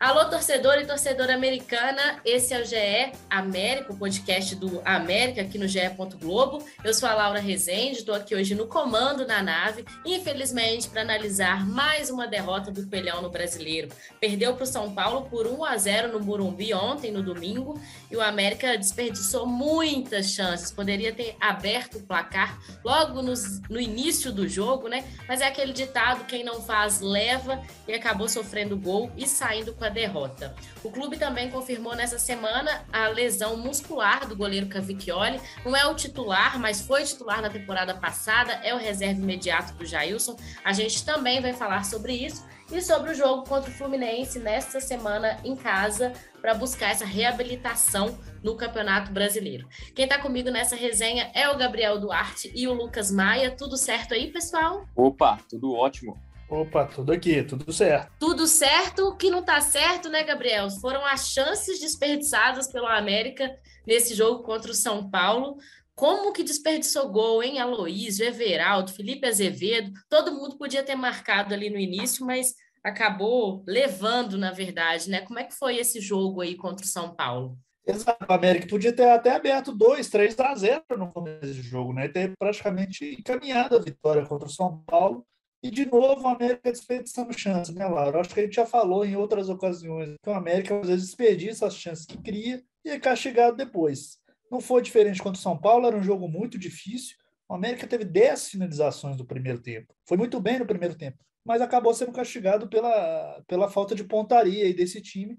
Alô, torcedor e torcedora americana, esse é o GE América, o podcast do América aqui no GE. Globo. Eu sou a Laura Rezende, estou aqui hoje no comando na nave, infelizmente, para analisar mais uma derrota do Pelhão no Brasileiro. Perdeu para o São Paulo por 1 a 0 no Burumbi ontem, no domingo, e o América desperdiçou muitas chances. Poderia ter aberto o placar logo nos, no início do jogo, né? Mas é aquele ditado: quem não faz, leva, e acabou sofrendo gol e saindo com a derrota. O clube também confirmou nessa semana a lesão muscular do goleiro Cavicchioli. Não é o titular, mas foi titular na temporada passada, é o reserva imediato do Jailson. A gente também vai falar sobre isso e sobre o jogo contra o Fluminense nesta semana em casa para buscar essa reabilitação no Campeonato Brasileiro. Quem está comigo nessa resenha é o Gabriel Duarte e o Lucas Maia. Tudo certo aí, pessoal? Opa, tudo ótimo. Opa, tudo aqui, tudo certo. Tudo certo. O que não tá certo, né, Gabriel? Foram as chances desperdiçadas pelo América nesse jogo contra o São Paulo. Como que desperdiçou gol, hein? Aloysio, Everaldo, Felipe Azevedo. Todo mundo podia ter marcado ali no início, mas acabou levando, na verdade, né? Como é que foi esse jogo aí contra o São Paulo? Exato, o América podia ter até aberto 2, 3 a 0 no começo do jogo, né? Ter praticamente encaminhado a vitória contra o São Paulo e, de novo, o América desperdiçando chance, né, Laura? Acho que a gente já falou em outras ocasiões que o América às vezes desperdiça as chances que cria e é castigado depois. Não foi diferente contra o São Paulo, era um jogo muito difícil. O América teve 10 finalizações no primeiro tempo. Foi muito bem no primeiro tempo, mas acabou sendo castigado pela, pela falta de pontaria desse time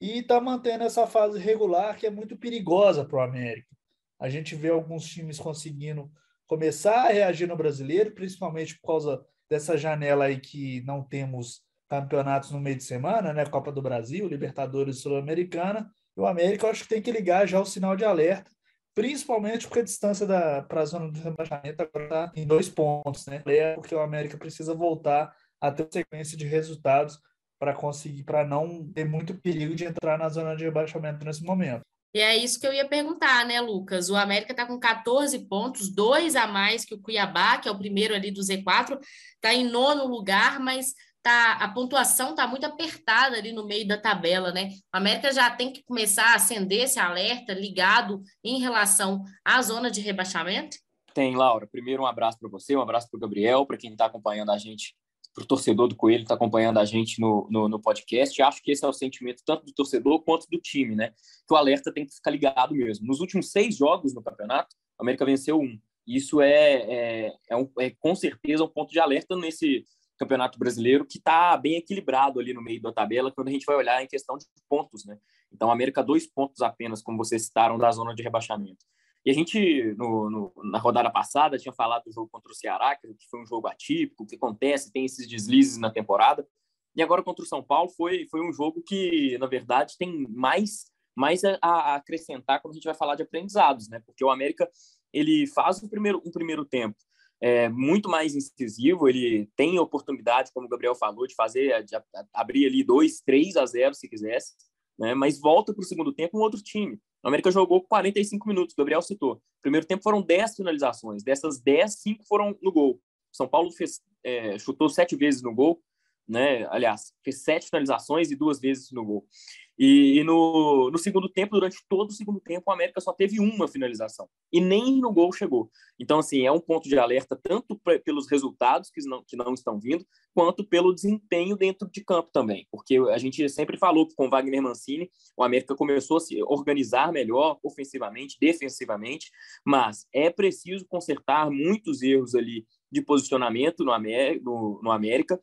e está mantendo essa fase regular que é muito perigosa para o América. A gente vê alguns times conseguindo começar a reagir no brasileiro, principalmente por causa dessa janela aí que não temos campeonatos no meio de semana, né? Copa do Brasil, Libertadores Sul-Americana. O América, eu acho que tem que ligar já o sinal de alerta, principalmente porque a distância para a zona do rebaixamento agora está em dois pontos, né? É porque o América precisa voltar a ter sequência de resultados para conseguir, para não ter muito perigo de entrar na zona de rebaixamento nesse momento. E é isso que eu ia perguntar, né, Lucas? O América está com 14 pontos, dois a mais que o Cuiabá, que é o primeiro ali do Z4, está em nono lugar, mas tá, a pontuação está muito apertada ali no meio da tabela, né? O América já tem que começar a acender esse alerta ligado em relação à zona de rebaixamento? Tem, Laura. Primeiro, um abraço para você, um abraço para o Gabriel, para quem está acompanhando a gente para o torcedor do Coelho está acompanhando a gente no, no, no, podcast. Acho que esse é o sentimento tanto do torcedor quanto do time, né? Que o alerta tem que ficar ligado mesmo. Nos últimos seis jogos no campeonato, a América venceu um. Isso é, é, é, um, é com certeza um ponto de alerta nesse campeonato brasileiro que está bem equilibrado ali no meio da tabela quando a gente vai olhar em questão de pontos, né? Então, a América dois pontos apenas, como vocês citaram, da zona de rebaixamento. E a gente, no, no, na rodada passada, tinha falado do jogo contra o Ceará, que foi um jogo atípico, que acontece, tem esses deslizes na temporada. E agora contra o São Paulo foi, foi um jogo que, na verdade, tem mais, mais a, a acrescentar quando a gente vai falar de aprendizados, né? Porque o América ele faz um primeiro, um primeiro tempo é, muito mais incisivo, ele tem oportunidade, como o Gabriel falou, de fazer, de abrir ali 2, 3 a 0 se quisesse, né? mas volta para o segundo tempo um outro time. O América jogou 45 minutos, o Gabriel citou. Primeiro tempo foram 10 finalizações, dessas 10, 5 foram no gol. São Paulo fez, é, chutou sete vezes no gol, né? Aliás, fez sete finalizações e duas vezes no gol. E, e no, no, segundo tempo, durante todo o segundo tempo, o América só teve uma finalização e nem no gol chegou. Então, assim, é um ponto de alerta tanto pelos resultados que não, que não estão vindo, quanto pelo desempenho dentro de campo também. Porque a gente sempre falou que com o Wagner Mancini, o América começou a se organizar melhor ofensivamente, defensivamente, mas é preciso consertar muitos erros ali de posicionamento no, no, no América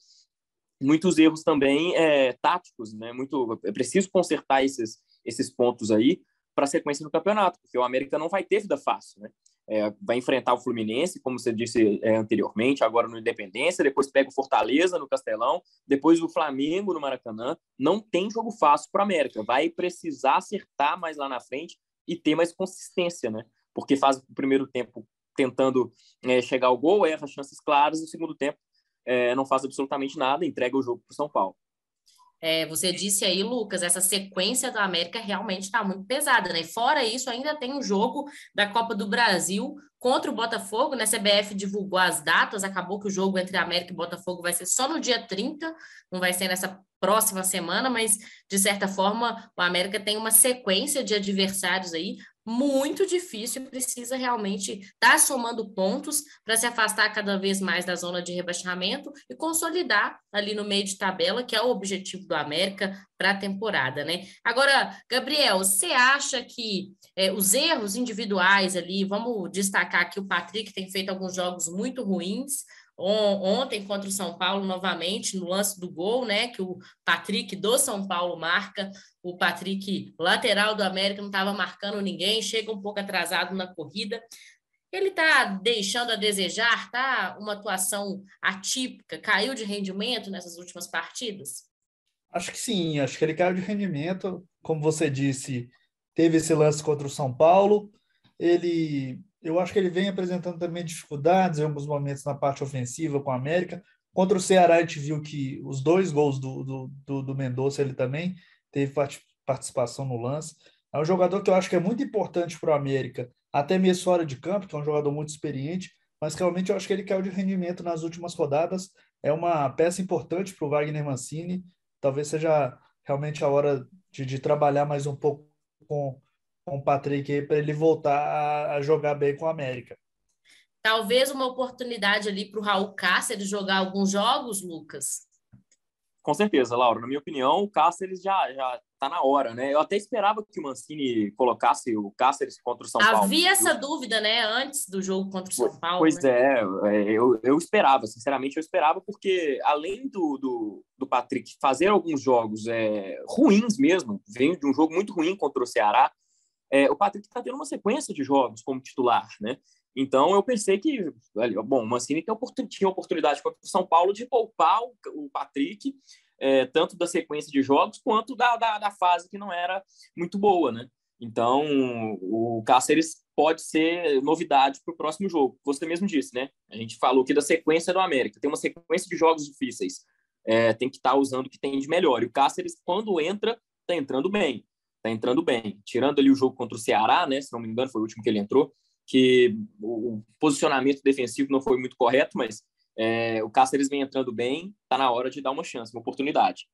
muitos erros também é, táticos, né? Muito é preciso consertar esses esses pontos aí para a sequência do campeonato, porque o América não vai ter vida fácil, né? É, vai enfrentar o Fluminense, como você disse é, anteriormente, agora no Independência, depois pega o Fortaleza no Castelão, depois o Flamengo no Maracanã. Não tem jogo fácil para o América. Vai precisar acertar mais lá na frente e ter mais consistência, né? Porque faz o primeiro tempo tentando é, chegar ao gol, erra chances claras, no segundo tempo é, não faz absolutamente nada, entrega o jogo para o São Paulo. É, você disse aí, Lucas, essa sequência do América realmente está muito pesada, né? Fora isso, ainda tem um jogo da Copa do Brasil contra o Botafogo, né? CBF divulgou as datas, acabou que o jogo entre América e Botafogo vai ser só no dia 30, não vai ser nessa próxima semana, mas de certa forma o América tem uma sequência de adversários aí muito difícil e precisa realmente estar tá somando pontos para se afastar cada vez mais da zona de rebaixamento e consolidar ali no meio de tabela, que é o objetivo do América para a temporada, né? Agora, Gabriel, você acha que é, os erros individuais ali, vamos destacar que o Patrick tem feito alguns jogos muito ruins, ontem contra o São Paulo novamente no lance do gol, né, que o Patrick do São Paulo marca, o Patrick lateral do América não estava marcando ninguém, chega um pouco atrasado na corrida. Ele está deixando a desejar, tá? Uma atuação atípica, caiu de rendimento nessas últimas partidas? Acho que sim, acho que ele caiu de rendimento, como você disse, teve esse lance contra o São Paulo, ele eu acho que ele vem apresentando também dificuldades em alguns momentos na parte ofensiva com a América. Contra o Ceará, a gente viu que os dois gols do, do, do, do Mendonça ele também teve participação no lance. É um jogador que eu acho que é muito importante para o América, até mesmo fora de campo, que é um jogador muito experiente, mas realmente eu acho que ele caiu de rendimento nas últimas rodadas. É uma peça importante para o Wagner Mancini. Talvez seja realmente a hora de, de trabalhar mais um pouco com, com o Patrick para ele voltar a, jogar bem com a América. Talvez uma oportunidade ali para o Raul Cáceres jogar alguns jogos, Lucas. Com certeza, Laura. Na minha opinião, o Cáceres já já está na hora, né? Eu até esperava que o Mancini colocasse o Cáceres contra o São Havia Paulo. Havia essa dúvida, né? Antes do jogo contra o São Paulo. Pois né? é, é, eu, eu esperava, sinceramente, eu esperava, porque além do, do, do Patrick fazer alguns jogos é, ruins mesmo, vem de um jogo muito ruim contra o Ceará, é, o Patrick está tendo uma sequência de jogos como titular, né? Então eu pensei que, bom, o Mancini tinha oportunidade contra o São Paulo de poupar o, Patrick, é, tanto da sequência de jogos quanto da, da, da, fase que não era muito boa, né? Então o Cáceres pode ser novidade para o próximo jogo. Você mesmo disse, né? A gente falou aqui da sequência do América, tem uma sequência de jogos difíceis, é, tem que estar tá usando o que tem de melhor. E o Cáceres, quando entra, está entrando bem tá entrando bem. Tirando ali o jogo contra o Ceará, né? Se não me engano, foi o último que ele entrou, que o posicionamento defensivo não foi muito correto, mas é, o Cáceres vem entrando bem, tá na hora de dar uma chance, uma oportunidade.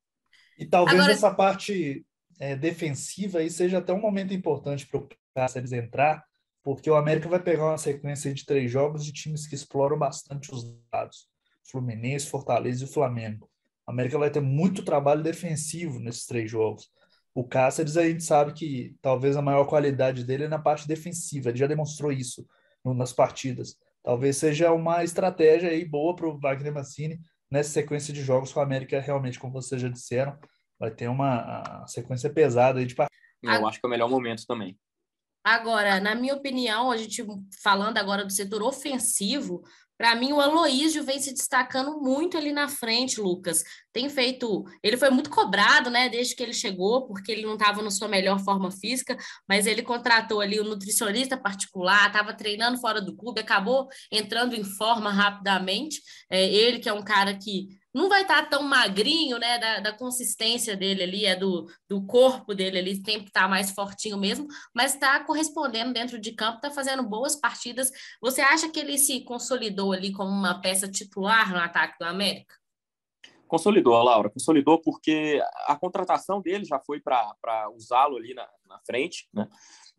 E talvez Agora... essa parte é, defensiva aí seja até um momento importante para o Cáceres entrar, porque o América vai pegar uma sequência de três jogos de times que exploram bastante os dados. Fluminense, Fortaleza e o Flamengo. A América vai ter muito trabalho defensivo nesses três jogos. O Cáceres, a gente sabe que talvez a maior qualidade dele é na parte defensiva, ele já demonstrou isso nas partidas. Talvez seja uma estratégia aí boa para o Wagner Mancini nessa sequência de jogos com a América, realmente, como vocês já disseram, vai ter uma sequência pesada aí de partidas. Eu acho que é o melhor momento também. Agora, na minha opinião, a gente falando agora do setor ofensivo, para mim, o Aloísio vem se destacando muito ali na frente, Lucas. Tem feito. Ele foi muito cobrado, né, desde que ele chegou, porque ele não estava na sua melhor forma física, mas ele contratou ali um nutricionista particular, estava treinando fora do clube, acabou entrando em forma rapidamente. É, ele, que é um cara que não vai estar tá tão magrinho, né? Da, da, consistência dele ali, é do, do corpo dele ali, tem que estar tá mais fortinho mesmo, mas está correspondendo dentro de campo, está fazendo boas partidas. Você acha que ele se consolidou ali como uma peça titular no ataque do América? Consolidou, Laura, consolidou porque a contratação dele já foi para usá-lo ali na, na frente, né?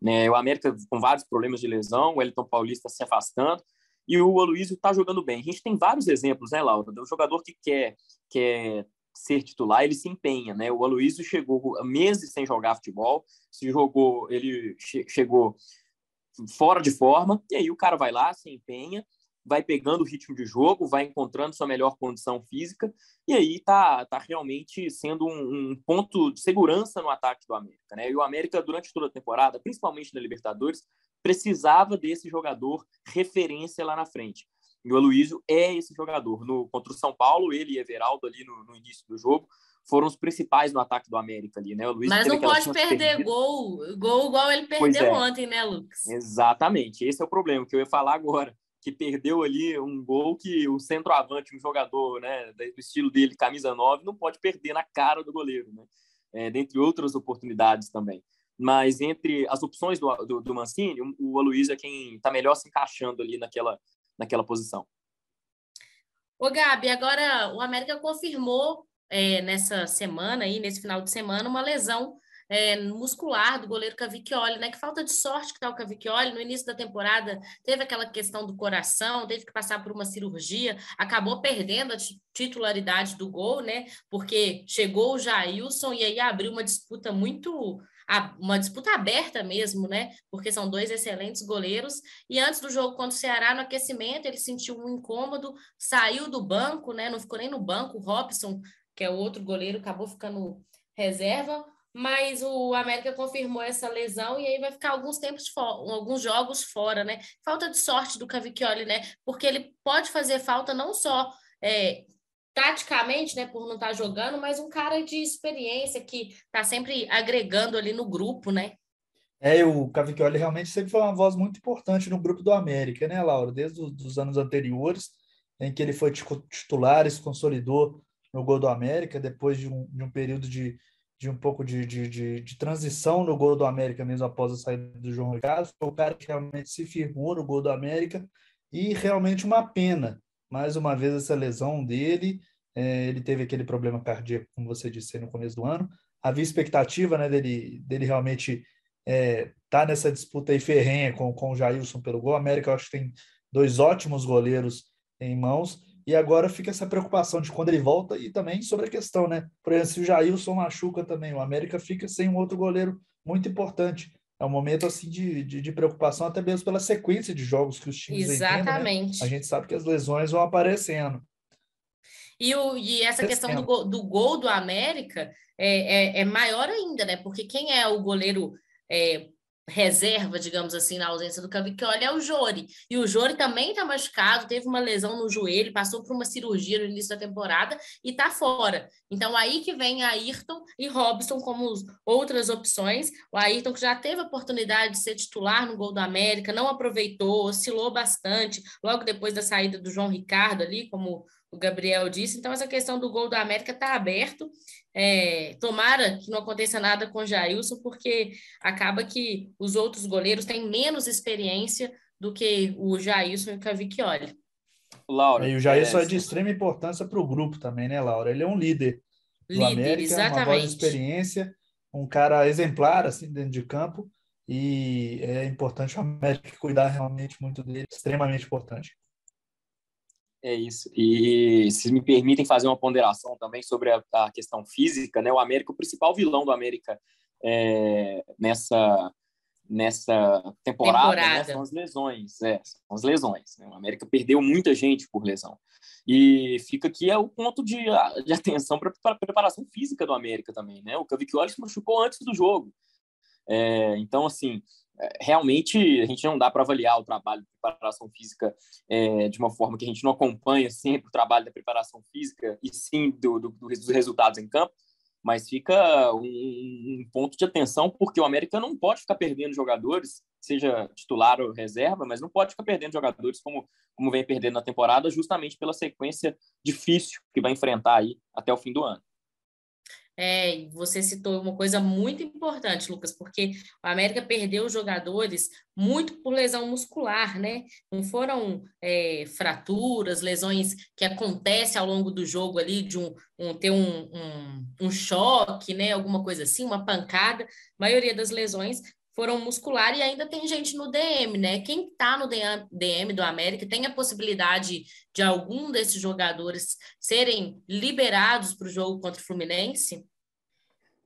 É, o América com vários problemas de lesão, o Elton Paulista se afastando, e o Aloysio está jogando bem. A gente tem vários exemplos, né, Laura? Do jogador que quer, quer ser titular, ele se empenha, né? O Aloysio chegou meses sem jogar futebol, se jogou, ele che chegou fora de forma, e aí o cara vai lá, se empenha, vai pegando o ritmo de jogo, vai encontrando sua melhor condição física, e aí tá, tá realmente sendo um, um ponto de segurança no ataque do América, né? E o América, durante toda a temporada, principalmente na Libertadores, precisava desse jogador referência lá na frente. E o Aloysio é esse jogador. No, contra o São Paulo, ele e Everaldo ali no, no início do jogo foram os principais no ataque do América ali, né? O Luiz Mas não pode perder gol, gol igual ele perdeu é. ontem, né, Lucas? Exatamente, esse é o problema que eu ia falar agora, que perdeu ali um gol que o centroavante, um jogador, né, do estilo dele, camisa 9, não pode perder na cara do goleiro, né? É, dentre outras oportunidades também. Mas entre as opções do, do, do Mancini, o Aloysio é quem está melhor se encaixando ali naquela, naquela posição. Ô, Gabi, agora o América confirmou é, nessa semana, aí, nesse final de semana, uma lesão é, muscular do goleiro Cavicchioli, né? Que falta de sorte que tá o Cavicchioli. No início da temporada teve aquela questão do coração, teve que passar por uma cirurgia, acabou perdendo a titularidade do gol, né? Porque chegou o Jailson e aí abriu uma disputa muito uma disputa aberta mesmo, né? Porque são dois excelentes goleiros. E antes do jogo contra o Ceará, no aquecimento, ele sentiu um incômodo, saiu do banco, né? Não ficou nem no banco. O Robson, que é o outro goleiro, acabou ficando reserva. Mas o América confirmou essa lesão e aí vai ficar alguns tempos alguns jogos fora, né? Falta de sorte do Cavicchioli, né? Porque ele pode fazer falta não só é, taticamente, né, por não estar tá jogando, mas um cara de experiência que está sempre agregando ali no grupo, né? É, o Cavicchioli realmente sempre foi uma voz muito importante no grupo do América, né, Laura? Desde os anos anteriores, em que ele foi titular e se consolidou no gol do América, depois de um, de um período de, de um pouco de, de, de, de, transição no gol do América, mesmo após a saída do João Ricardo. Foi o cara que realmente se firmou no gol do América e realmente uma pena mais uma vez essa lesão dele. É, ele teve aquele problema cardíaco, como você disse no começo do ano. Havia expectativa né, dele, dele realmente é, tá nessa disputa aí ferrenha com, com o Jailson pelo gol. A América, eu acho que tem dois ótimos goleiros em mãos. E agora fica essa preocupação de quando ele volta e também sobre a questão, né? Por exemplo, se o Jailson machuca também, o América fica sem um outro goleiro muito importante. É um momento assim de, de, de preocupação, até mesmo pela sequência de jogos que os times Exatamente. Entendem, né? A gente sabe que as lesões vão aparecendo. E, o, e essa questão do, gol, do gol do América é, é, é, maior ainda, né? Porque quem é o goleiro é, reserva, digamos assim, na ausência do Cavicchioli é o Jori. E o Jori também está machucado, teve uma lesão no joelho, passou por uma cirurgia no início da temporada e está fora. Então aí que vem Ayrton e Robson como outras opções. O Ayrton que já teve a oportunidade de ser titular no gol do América, não aproveitou, oscilou bastante, logo depois da saída do João Ricardo ali, como o Gabriel disse. Então essa questão do gol do América está aberto é, tomara que não aconteça nada com o Jailson, porque acaba que os outros goleiros têm menos experiência do que o Jailson e o Cavicchioli. Laura. E o Jailson é, é de extrema importância para o grupo também, né, Laura? Ele é um líder do líder, América, exatamente. uma voz de experiência, um cara exemplar assim dentro de campo e é importante o América cuidar realmente muito dele, extremamente importante. É isso. E se me permitem fazer uma ponderação também sobre a, a questão física, né? O América, o principal vilão do América é, nessa nessa temporada, né? temporada. Né, são as lesões, é, são as lesões. Né? O América perdeu muita gente por lesão. E fica aqui é o ponto de, de atenção para a preparação física do América também, né? O Cavicchioli se machucou antes do jogo. É, então, assim, realmente a gente não dá para avaliar o trabalho de preparação física é, de uma forma que a gente não acompanha sempre o trabalho da preparação física e sim do, do, dos resultados em campo, mas fica um, um, ponto de atenção porque o América não pode ficar perdendo jogadores, seja titular ou reserva, mas não pode ficar perdendo jogadores como, como vem perdendo na temporada, justamente pela sequência difícil que vai enfrentar aí até o fim do ano. É, você citou uma coisa muito importante, Lucas, porque o América perdeu jogadores muito por lesão muscular, né? Não foram é, fraturas, lesões que acontecem ao longo do jogo ali, de um, um ter um, um, um choque, né? Alguma coisa assim, uma pancada. A maioria das lesões foram muscular e ainda tem gente no DM, né? Quem está no DM do América tem a possibilidade de algum desses jogadores serem liberados para o jogo contra o Fluminense?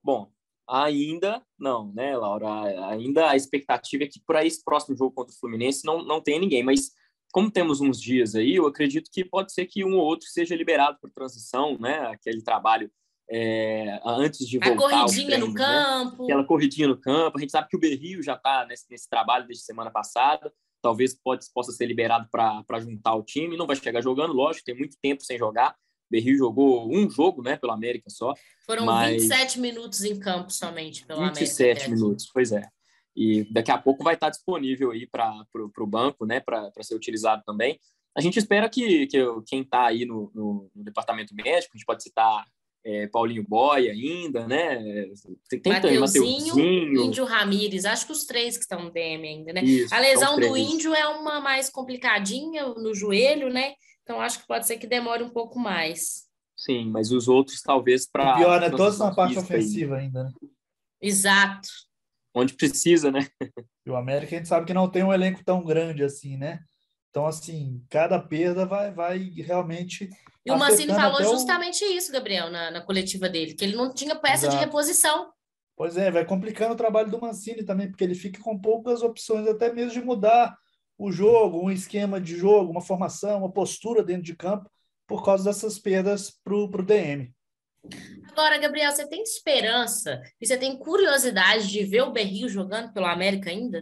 Bom, ainda não, né, Laura? Ainda a expectativa é que para esse próximo jogo contra o Fluminense não, não tenha ninguém, mas como temos uns dias aí, eu acredito que pode ser que um ou outro seja liberado por transição, né? Aquele trabalho é, antes de voltar. A corridinha treinos, no né? campo. Aquela corridinha no campo. A gente sabe que o Berrio já está nesse, nesse, trabalho desde semana passada. Talvez pode, possa ser liberado para juntar o time. Não vai chegar jogando, lógico, tem muito tempo sem jogar. O Berrio jogou um jogo, né, pelo América só. Foram mas... 27 minutos em campo somente pelo 27 América. 27 minutos, pois é. E daqui a pouco vai estar disponível aí para o banco, né, para ser utilizado também. A gente espera que, que quem está aí no, no, no, departamento médico, a gente pode citar é, Paulinho Boy ainda, né? Tem, tem Mateuzinho, Índio Ramírez, acho que os três que estão no DM ainda, né? Isso, a lesão do Índio é uma mais complicadinha no joelho, né? Então acho que pode ser que demore um pouco mais. Sim, mas os outros talvez para. Pior, né? Todos na parte ofensiva ainda, né? Exato. Onde precisa, né? E o América a gente sabe que não tem um elenco tão grande assim, né? Então, assim, cada perda vai, vai realmente. E o Mancini falou justamente o... isso, Gabriel, na, na coletiva dele, que ele não tinha peça Exato. de reposição. Pois é, vai complicando o trabalho do Mancini também, porque ele fica com poucas opções, até mesmo de mudar o jogo, um esquema de jogo, uma formação, uma postura dentro de campo, por causa dessas perdas para o DM. Agora, Gabriel, você tem esperança e você tem curiosidade de ver o Berrio jogando pelo América ainda?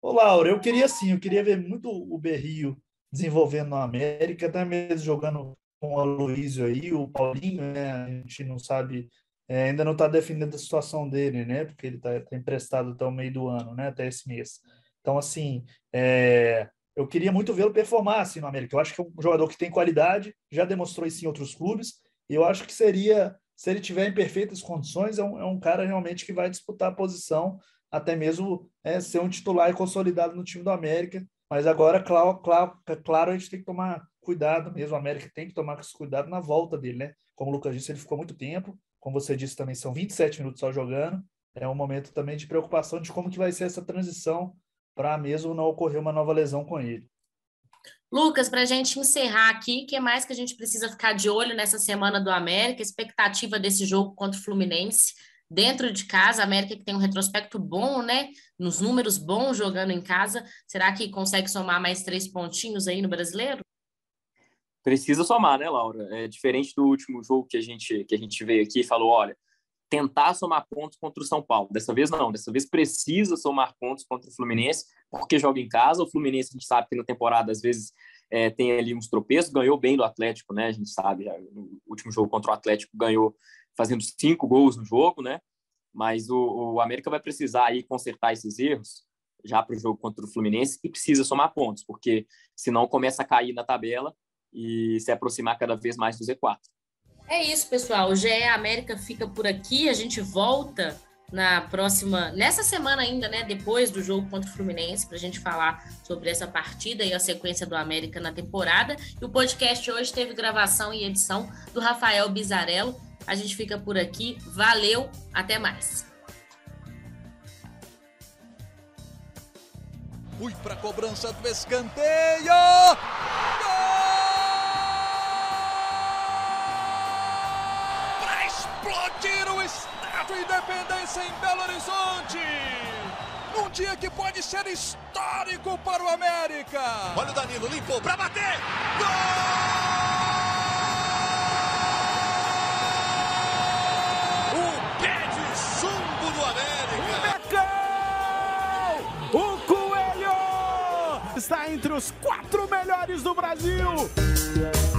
Ô, Laura, eu queria sim, eu queria ver muito o Berrio desenvolvendo na América, até mesmo jogando com o Aloysio aí, o Paulinho, né? A gente não sabe, é, ainda não está definindo a situação dele, né? Porque ele está tá emprestado até o meio do ano, né? Até esse mês. Então, assim, é, eu queria muito vê-lo performar assim no América. Eu acho que é um jogador que tem qualidade, já demonstrou isso em outros clubes, e eu acho que seria, se ele tiver em perfeitas condições, é um, é um cara realmente que vai disputar a posição até mesmo é, ser um titular e consolidado no time do América. Mas agora, claro, claro, claro, a gente tem que tomar cuidado mesmo. O América tem que tomar cuidado na volta dele, né? Como o Lucas disse, ele ficou muito tempo. Como você disse também, são 27 minutos só jogando. É um momento também de preocupação de como que vai ser essa transição para mesmo não ocorrer uma nova lesão com ele. Lucas, para a gente encerrar aqui, o que mais que a gente precisa ficar de olho nessa semana do América? Expectativa desse jogo contra o Fluminense dentro de casa, a América que tem um retrospecto bom, né? Nos números bons jogando em casa, será que consegue somar mais três pontinhos aí no brasileiro? Precisa somar, né, Laura? É diferente do último jogo que a gente que a gente veio aqui e falou, olha, tentar somar pontos contra o São Paulo. Dessa vez não, dessa vez precisa somar pontos contra o Fluminense, porque joga em casa. O Fluminense a gente sabe que na temporada às vezes é, tem ali uns tropeços, ganhou bem do Atlético, né? A gente sabe, já, no último jogo contra o Atlético ganhou fazendo cinco gols no jogo, né? Mas o, o América vai precisar aí consertar esses erros já para o jogo contra o Fluminense e precisa somar pontos, porque senão começa a cair na tabela e se aproximar cada vez mais do Z4. É isso, pessoal. O GE América fica por aqui. A gente volta na próxima, nessa semana ainda, né, depois do jogo contra o Fluminense, para a gente falar sobre essa partida e a sequência do América na temporada. E o podcast hoje teve gravação e edição do Rafael Bizarello. A gente fica por aqui. Valeu, até mais. Fui para a cobrança do escanteio. Para explodir o Estádio Independência em Belo Horizonte. Num dia que pode ser histórico para o América. Olha o Danilo, limpou para bater. Gol! Está entre os quatro melhores do Brasil.